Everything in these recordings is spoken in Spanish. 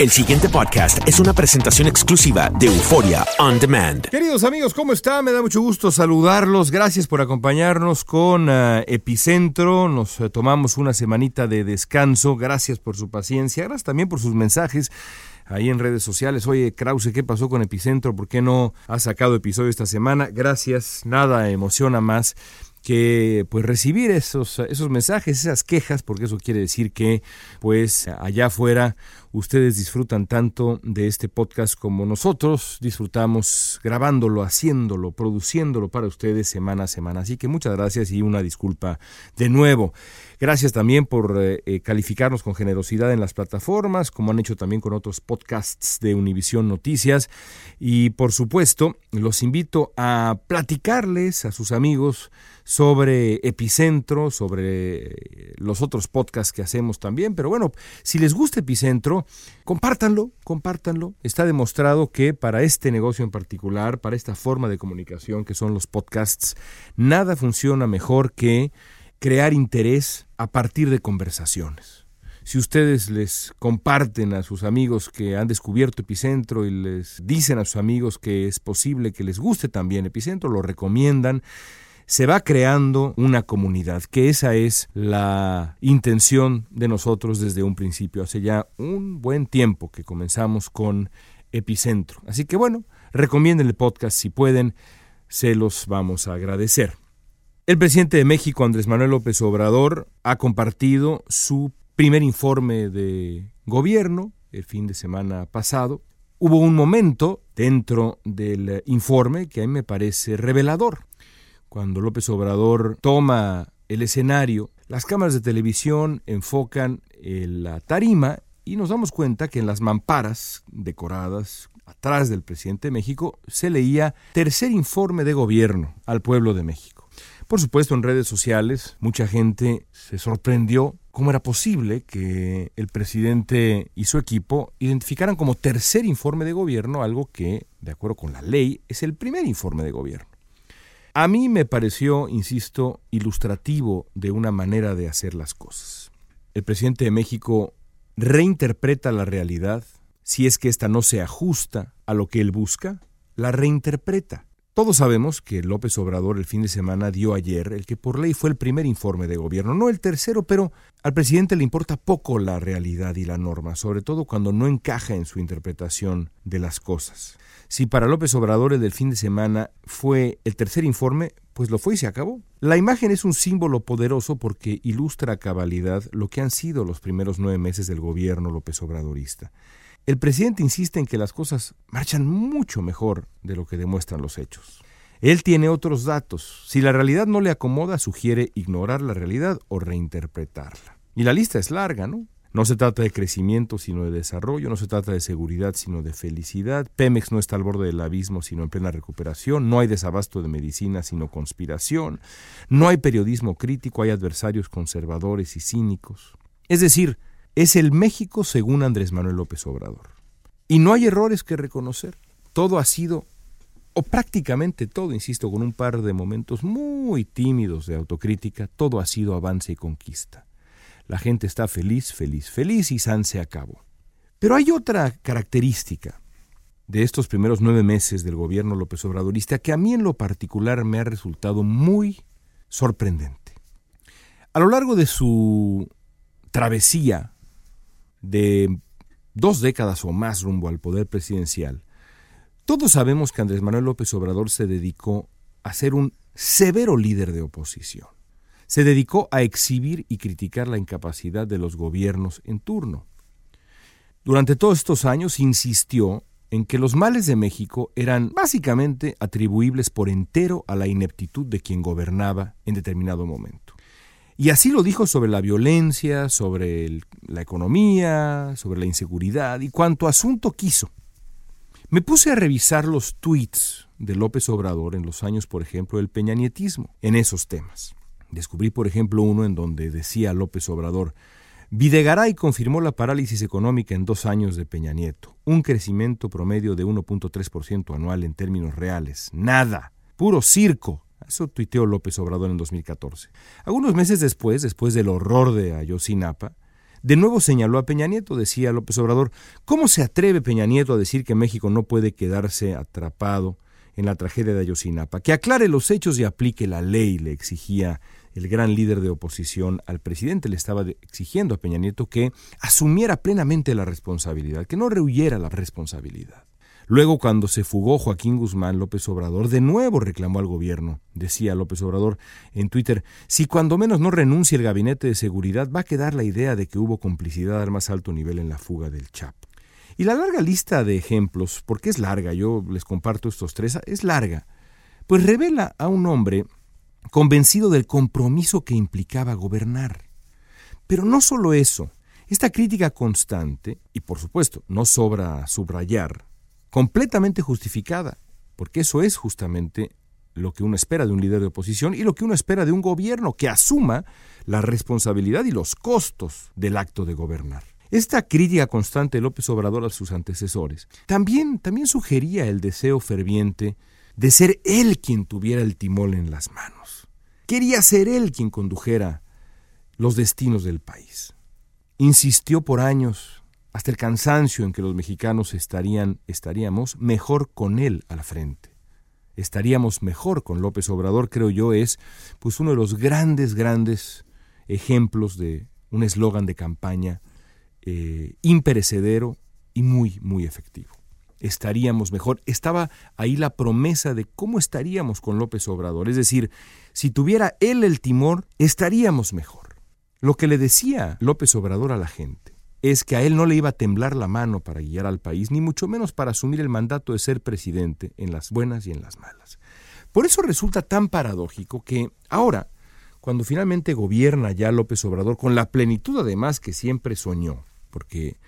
El siguiente podcast es una presentación exclusiva de Euforia On Demand. Queridos amigos, ¿cómo están? Me da mucho gusto saludarlos. Gracias por acompañarnos con uh, Epicentro. Nos uh, tomamos una semanita de descanso. Gracias por su paciencia. Gracias también por sus mensajes ahí en redes sociales. Oye, Krause, ¿qué pasó con Epicentro? ¿Por qué no ha sacado episodio esta semana? Gracias. Nada emociona más que pues recibir esos, esos mensajes, esas quejas, porque eso quiere decir que pues allá afuera ustedes disfrutan tanto de este podcast como nosotros disfrutamos grabándolo, haciéndolo, produciéndolo para ustedes semana a semana. Así que muchas gracias y una disculpa de nuevo. Gracias también por eh, calificarnos con generosidad en las plataformas, como han hecho también con otros podcasts de Univisión Noticias. Y por supuesto, los invito a platicarles a sus amigos sobre Epicentro, sobre los otros podcasts que hacemos también. Pero bueno, si les gusta Epicentro, compártanlo, compártanlo. Está demostrado que para este negocio en particular, para esta forma de comunicación que son los podcasts, nada funciona mejor que crear interés a partir de conversaciones. Si ustedes les comparten a sus amigos que han descubierto Epicentro y les dicen a sus amigos que es posible que les guste también Epicentro, lo recomiendan, se va creando una comunidad, que esa es la intención de nosotros desde un principio. Hace ya un buen tiempo que comenzamos con Epicentro. Así que bueno, recomienden el podcast si pueden, se los vamos a agradecer. El presidente de México, Andrés Manuel López Obrador, ha compartido su primer informe de gobierno el fin de semana pasado. Hubo un momento dentro del informe que a mí me parece revelador. Cuando López Obrador toma el escenario, las cámaras de televisión enfocan la tarima y nos damos cuenta que en las mamparas decoradas atrás del presidente de México se leía tercer informe de gobierno al pueblo de México. Por supuesto, en redes sociales mucha gente se sorprendió cómo era posible que el presidente y su equipo identificaran como tercer informe de gobierno algo que, de acuerdo con la ley, es el primer informe de gobierno. A mí me pareció, insisto, ilustrativo de una manera de hacer las cosas. El presidente de México reinterpreta la realidad, si es que ésta no se ajusta a lo que él busca, la reinterpreta. Todos sabemos que López Obrador el fin de semana dio ayer el que por ley fue el primer informe de gobierno, no el tercero, pero al presidente le importa poco la realidad y la norma, sobre todo cuando no encaja en su interpretación de las cosas. Si para López Obrador el del fin de semana fue el tercer informe, pues lo fue y se acabó. La imagen es un símbolo poderoso porque ilustra a cabalidad lo que han sido los primeros nueve meses del gobierno López Obradorista. El presidente insiste en que las cosas marchan mucho mejor de lo que demuestran los hechos. Él tiene otros datos. Si la realidad no le acomoda, sugiere ignorar la realidad o reinterpretarla. Y la lista es larga, ¿no? No se trata de crecimiento, sino de desarrollo, no se trata de seguridad, sino de felicidad. Pemex no está al borde del abismo, sino en plena recuperación. No hay desabasto de medicina, sino conspiración. No hay periodismo crítico, hay adversarios conservadores y cínicos. Es decir, es el México según Andrés Manuel López Obrador. Y no hay errores que reconocer. Todo ha sido, o prácticamente todo, insisto, con un par de momentos muy tímidos de autocrítica, todo ha sido avance y conquista. La gente está feliz, feliz, feliz y San se acabó. Pero hay otra característica de estos primeros nueve meses del gobierno López Obradorista que a mí en lo particular me ha resultado muy sorprendente. A lo largo de su travesía de dos décadas o más rumbo al poder presidencial, todos sabemos que Andrés Manuel López Obrador se dedicó a ser un severo líder de oposición se dedicó a exhibir y criticar la incapacidad de los gobiernos en turno. Durante todos estos años insistió en que los males de México eran básicamente atribuibles por entero a la ineptitud de quien gobernaba en determinado momento. Y así lo dijo sobre la violencia, sobre la economía, sobre la inseguridad y cuanto asunto quiso. Me puse a revisar los tweets de López Obrador en los años, por ejemplo, del peñanietismo, en esos temas. Descubrí, por ejemplo, uno en donde decía López Obrador, Videgaray confirmó la parálisis económica en dos años de Peña Nieto, un crecimiento promedio de 1.3% anual en términos reales. Nada, puro circo. Eso tuiteó López Obrador en 2014. Algunos meses después, después del horror de Ayotzinapa, de nuevo señaló a Peña Nieto, decía López Obrador, ¿cómo se atreve Peña Nieto a decir que México no puede quedarse atrapado en la tragedia de Ayotzinapa? Que aclare los hechos y aplique la ley, le exigía el gran líder de oposición al presidente, le estaba exigiendo a Peña Nieto que asumiera plenamente la responsabilidad, que no rehuyera la responsabilidad. Luego, cuando se fugó Joaquín Guzmán, López Obrador de nuevo reclamó al gobierno. Decía López Obrador en Twitter, si cuando menos no renuncie el gabinete de seguridad, va a quedar la idea de que hubo complicidad al más alto nivel en la fuga del Chapo. Y la larga lista de ejemplos, porque es larga, yo les comparto estos tres, es larga, pues revela a un hombre convencido del compromiso que implicaba gobernar. Pero no solo eso, esta crítica constante, y por supuesto no sobra subrayar, completamente justificada, porque eso es justamente lo que uno espera de un líder de oposición y lo que uno espera de un gobierno que asuma la responsabilidad y los costos del acto de gobernar. Esta crítica constante de López Obrador a sus antecesores también, también sugería el deseo ferviente de ser él quien tuviera el timón en las manos. Quería ser él quien condujera los destinos del país. Insistió por años, hasta el cansancio en que los mexicanos estarían, estaríamos mejor con él a la frente. Estaríamos mejor con López Obrador, creo yo, es pues uno de los grandes, grandes ejemplos de un eslogan de campaña eh, imperecedero y muy, muy efectivo estaríamos mejor. Estaba ahí la promesa de cómo estaríamos con López Obrador. Es decir, si tuviera él el timor, estaríamos mejor. Lo que le decía López Obrador a la gente es que a él no le iba a temblar la mano para guiar al país, ni mucho menos para asumir el mandato de ser presidente en las buenas y en las malas. Por eso resulta tan paradójico que ahora, cuando finalmente gobierna ya López Obrador, con la plenitud además que siempre soñó, porque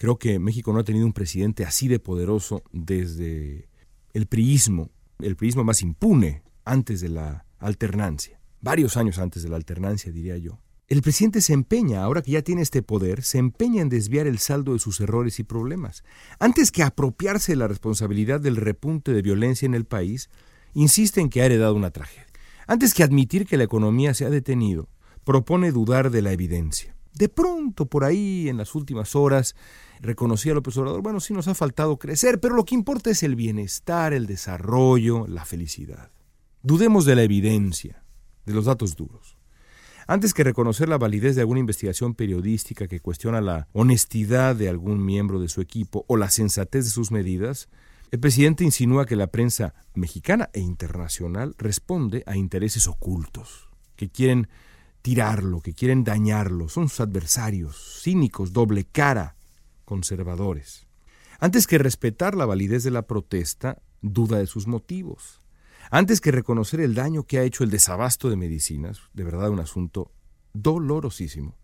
Creo que México no ha tenido un presidente así de poderoso desde el priismo, el priismo más impune antes de la alternancia, varios años antes de la alternancia, diría yo. El presidente se empeña, ahora que ya tiene este poder, se empeña en desviar el saldo de sus errores y problemas. Antes que apropiarse de la responsabilidad del repunte de violencia en el país, insiste en que ha heredado una tragedia. Antes que admitir que la economía se ha detenido, propone dudar de la evidencia. De pronto, por ahí, en las últimas horas, reconocía López Obrador, bueno, sí nos ha faltado crecer, pero lo que importa es el bienestar, el desarrollo, la felicidad. Dudemos de la evidencia, de los datos duros. Antes que reconocer la validez de alguna investigación periodística que cuestiona la honestidad de algún miembro de su equipo o la sensatez de sus medidas, el presidente insinúa que la prensa mexicana e internacional responde a intereses ocultos, que quieren tirarlo, que quieren dañarlo, son sus adversarios, cínicos, doble cara, conservadores. Antes que respetar la validez de la protesta, duda de sus motivos. Antes que reconocer el daño que ha hecho el desabasto de medicinas, de verdad un asunto dolorosísimo,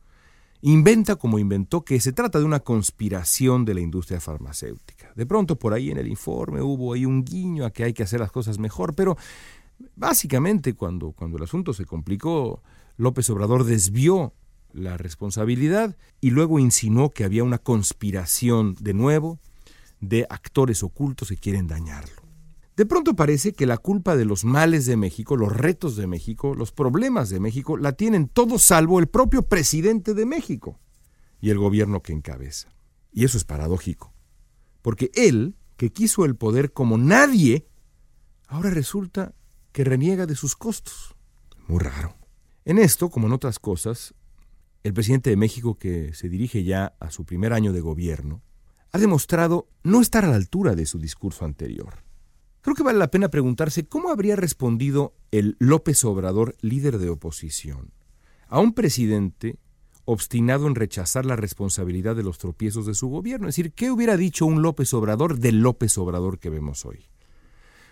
inventa como inventó que se trata de una conspiración de la industria farmacéutica. De pronto por ahí en el informe hubo ahí un guiño a que hay que hacer las cosas mejor, pero básicamente cuando, cuando el asunto se complicó, López Obrador desvió la responsabilidad y luego insinuó que había una conspiración de nuevo de actores ocultos que quieren dañarlo. De pronto parece que la culpa de los males de México, los retos de México, los problemas de México, la tienen todos salvo el propio presidente de México y el gobierno que encabeza. Y eso es paradójico, porque él, que quiso el poder como nadie, ahora resulta que reniega de sus costos. Muy raro. En esto, como en otras cosas, el presidente de México, que se dirige ya a su primer año de gobierno, ha demostrado no estar a la altura de su discurso anterior. Creo que vale la pena preguntarse cómo habría respondido el López Obrador, líder de oposición, a un presidente obstinado en rechazar la responsabilidad de los tropiezos de su gobierno. Es decir, ¿qué hubiera dicho un López Obrador del López Obrador que vemos hoy?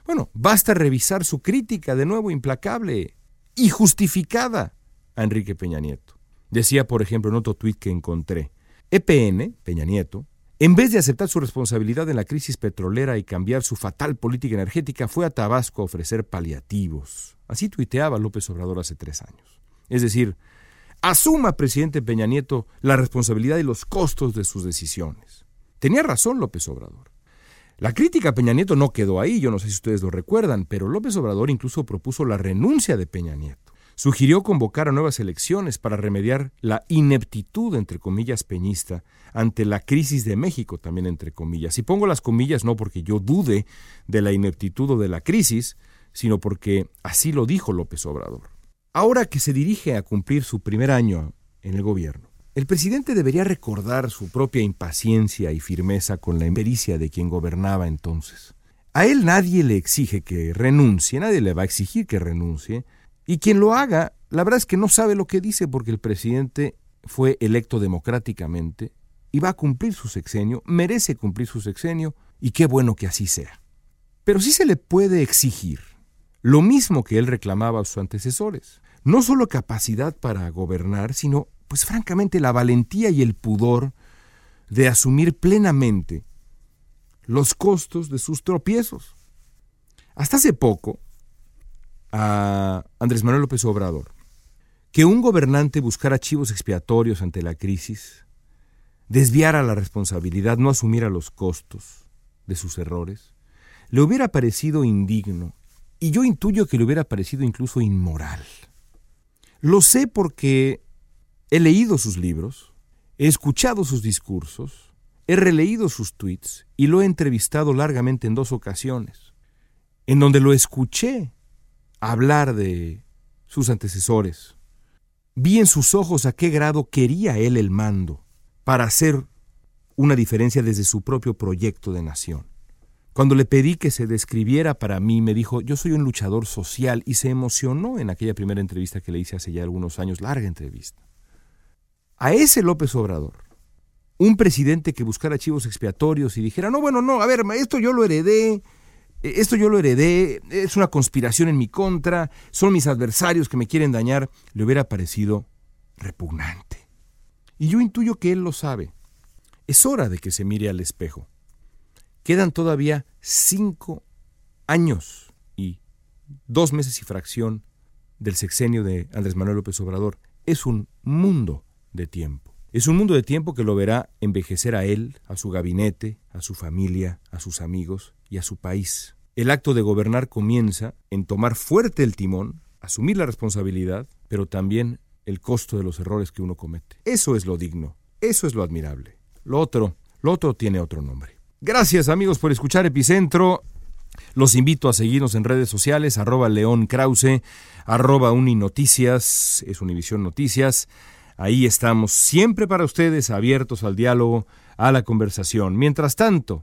Bueno, basta revisar su crítica de nuevo implacable y justificada a Enrique Peña Nieto. Decía, por ejemplo, en otro tuit que encontré, EPN, Peña Nieto, en vez de aceptar su responsabilidad en la crisis petrolera y cambiar su fatal política energética, fue a Tabasco a ofrecer paliativos. Así tuiteaba López Obrador hace tres años. Es decir, asuma, presidente Peña Nieto, la responsabilidad y los costos de sus decisiones. Tenía razón López Obrador. La crítica a Peña Nieto no quedó ahí, yo no sé si ustedes lo recuerdan, pero López Obrador incluso propuso la renuncia de Peña Nieto. Sugirió convocar a nuevas elecciones para remediar la ineptitud, entre comillas, peñista ante la crisis de México, también entre comillas. Y pongo las comillas no porque yo dude de la ineptitud o de la crisis, sino porque así lo dijo López Obrador. Ahora que se dirige a cumplir su primer año en el gobierno, el presidente debería recordar su propia impaciencia y firmeza con la impericia de quien gobernaba entonces. A él nadie le exige que renuncie, nadie le va a exigir que renuncie, y quien lo haga, la verdad es que no sabe lo que dice porque el presidente fue electo democráticamente y va a cumplir su sexenio, merece cumplir su sexenio y qué bueno que así sea. Pero sí se le puede exigir lo mismo que él reclamaba a sus antecesores. No solo capacidad para gobernar, sino, pues francamente, la valentía y el pudor de asumir plenamente los costos de sus tropiezos. Hasta hace poco, a Andrés Manuel López Obrador, que un gobernante buscara chivos expiatorios ante la crisis desviara la responsabilidad, no asumiera los costos de sus errores, le hubiera parecido indigno y yo intuyo que le hubiera parecido incluso inmoral. Lo sé porque he leído sus libros, he escuchado sus discursos, he releído sus tweets y lo he entrevistado largamente en dos ocasiones, en donde lo escuché hablar de sus antecesores. Vi en sus ojos a qué grado quería él el mando para hacer una diferencia desde su propio proyecto de nación. Cuando le pedí que se describiera para mí, me dijo, yo soy un luchador social y se emocionó en aquella primera entrevista que le hice hace ya algunos años, larga entrevista. A ese López Obrador, un presidente que buscara archivos expiatorios y dijera, no, bueno, no, a ver, esto yo lo heredé, esto yo lo heredé, es una conspiración en mi contra, son mis adversarios que me quieren dañar, le hubiera parecido repugnante. Y yo intuyo que él lo sabe. Es hora de que se mire al espejo. Quedan todavía cinco años y dos meses y fracción del sexenio de Andrés Manuel López Obrador. Es un mundo de tiempo. Es un mundo de tiempo que lo verá envejecer a él, a su gabinete, a su familia, a sus amigos y a su país. El acto de gobernar comienza en tomar fuerte el timón, asumir la responsabilidad, pero también el costo de los errores que uno comete. Eso es lo digno, eso es lo admirable. Lo otro, lo otro tiene otro nombre. Gracias amigos por escuchar Epicentro. Los invito a seguirnos en redes sociales, arroba León Krause, arroba Uninoticias, es Univisión Noticias. Ahí estamos siempre para ustedes, abiertos al diálogo, a la conversación. Mientras tanto,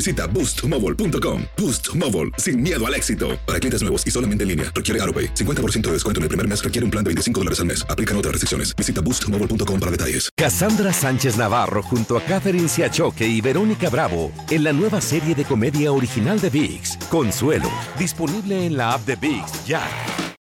visita boostmobile.com. Boost Mobile, sin miedo al éxito. Para clientes nuevos y solamente en línea, requiere AroPay. 50% de descuento en el primer mes requiere un plan de 25 dólares al mes. Aplican otras restricciones. Visita boostmobile.com para detalles. Cassandra Sánchez Navarro junto a Catherine Siachoque y Verónica Bravo en la nueva serie de comedia original de VIX, Consuelo, disponible en la app de VIX ya.